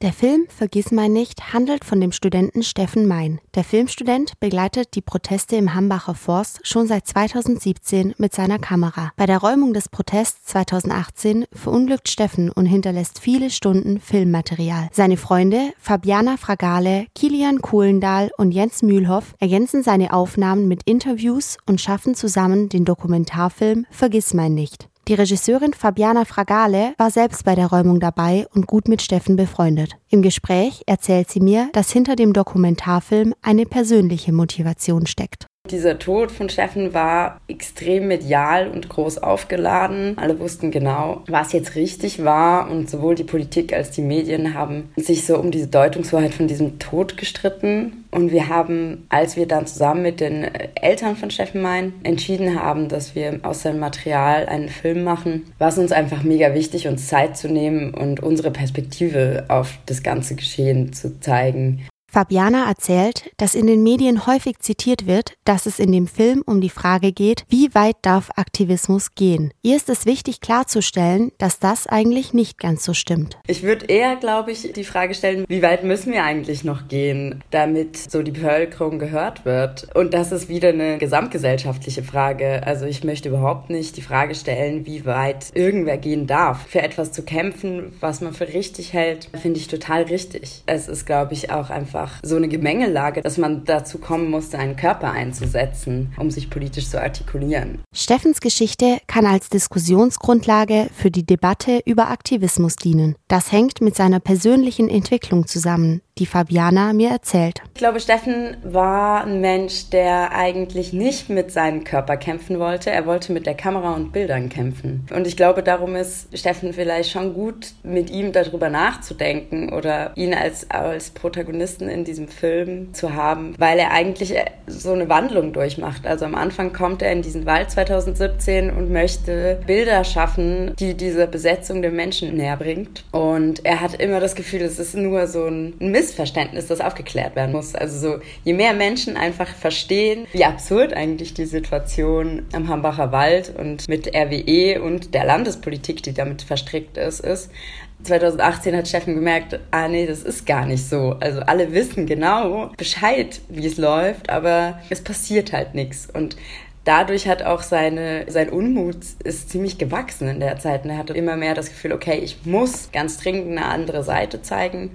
Der Film Vergiss mein nicht handelt von dem Studenten Steffen Mein. Der Filmstudent begleitet die Proteste im Hambacher Forst schon seit 2017 mit seiner Kamera. Bei der Räumung des Protests 2018 verunglückt Steffen und hinterlässt viele Stunden Filmmaterial. Seine Freunde Fabiana Fragale, Kilian Kohlendahl und Jens Mühlhoff ergänzen seine Aufnahmen mit Interviews und schaffen zusammen den Dokumentarfilm Vergiss mein nicht. Die Regisseurin Fabiana Fragale war selbst bei der Räumung dabei und gut mit Steffen befreundet. Im Gespräch erzählt sie mir, dass hinter dem Dokumentarfilm eine persönliche Motivation steckt. Dieser Tod von Steffen war extrem medial und groß aufgeladen. Alle wussten genau, was jetzt richtig war und sowohl die Politik als die Medien haben sich so um diese Deutungshoheit von diesem Tod gestritten. Und wir haben, als wir dann zusammen mit den Eltern von Steffen Mein entschieden haben, dass wir aus seinem Material einen Film machen, war es uns einfach mega wichtig, uns Zeit zu nehmen und unsere Perspektive auf das ganze Geschehen zu zeigen. Fabiana erzählt, dass in den Medien häufig zitiert wird, dass es in dem Film um die Frage geht, wie weit darf Aktivismus gehen. Ihr ist es wichtig klarzustellen, dass das eigentlich nicht ganz so stimmt. Ich würde eher, glaube ich, die Frage stellen, wie weit müssen wir eigentlich noch gehen, damit so die Bevölkerung gehört wird. Und das ist wieder eine gesamtgesellschaftliche Frage. Also ich möchte überhaupt nicht die Frage stellen, wie weit irgendwer gehen darf. Für etwas zu kämpfen, was man für richtig hält, finde ich total richtig. Es ist, glaube ich, auch einfach einfach so eine Gemengelage, dass man dazu kommen musste, einen Körper einzusetzen, um sich politisch zu artikulieren. Steffens Geschichte kann als Diskussionsgrundlage für die Debatte über Aktivismus dienen. Das hängt mit seiner persönlichen Entwicklung zusammen, die Fabiana mir erzählt. Ich glaube, Steffen war ein Mensch, der eigentlich nicht mit seinem Körper kämpfen wollte. Er wollte mit der Kamera und Bildern kämpfen. Und ich glaube, darum ist Steffen vielleicht schon gut, mit ihm darüber nachzudenken oder ihn als, als Protagonisten in diesem Film zu haben, weil er eigentlich so eine Wandlung durchmacht. Also am Anfang kommt er in diesen Wald 2017 und möchte Bilder schaffen, die diese Besetzung der Menschen näher bringt. Und er hat immer das Gefühl, es ist nur so ein Mist Missverständnis, das aufgeklärt werden muss. Also so, je mehr Menschen einfach verstehen, wie absurd eigentlich die Situation am Hambacher Wald und mit RWE und der Landespolitik, die damit verstrickt ist, ist. 2018 hat Steffen gemerkt, ah nee, das ist gar nicht so. Also alle wissen genau Bescheid, wie es läuft, aber es passiert halt nichts. Und dadurch hat auch seine, sein Unmut ist ziemlich gewachsen in der Zeit. Und er hatte immer mehr das Gefühl, okay, ich muss ganz dringend eine andere Seite zeigen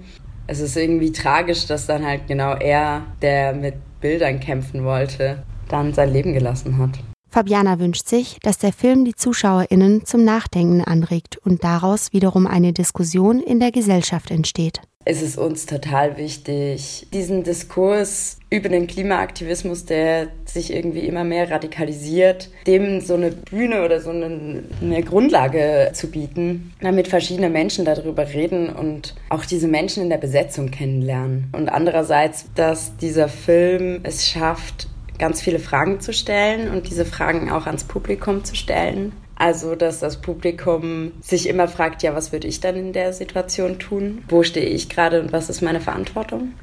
es ist irgendwie tragisch, dass dann halt genau er, der mit Bildern kämpfen wollte, dann sein Leben gelassen hat. Fabiana wünscht sich, dass der Film die ZuschauerInnen zum Nachdenken anregt und daraus wiederum eine Diskussion in der Gesellschaft entsteht es ist uns total wichtig, diesen Diskurs über den Klimaaktivismus, der sich irgendwie immer mehr radikalisiert, dem so eine Bühne oder so eine, eine, Grundlage zu bieten, damit verschiedene Menschen darüber reden und auch diese Menschen in der Besetzung kennenlernen. Und andererseits, dass dieser Film es schafft, ganz viele Fragen zu stellen und diese Fragen auch ans Publikum zu stellen also, dass das Publikum sich immer fragt, ja, was würde ich dann in der Situation tun? Wo stehe ich gerade und was ist meine Verantwortung?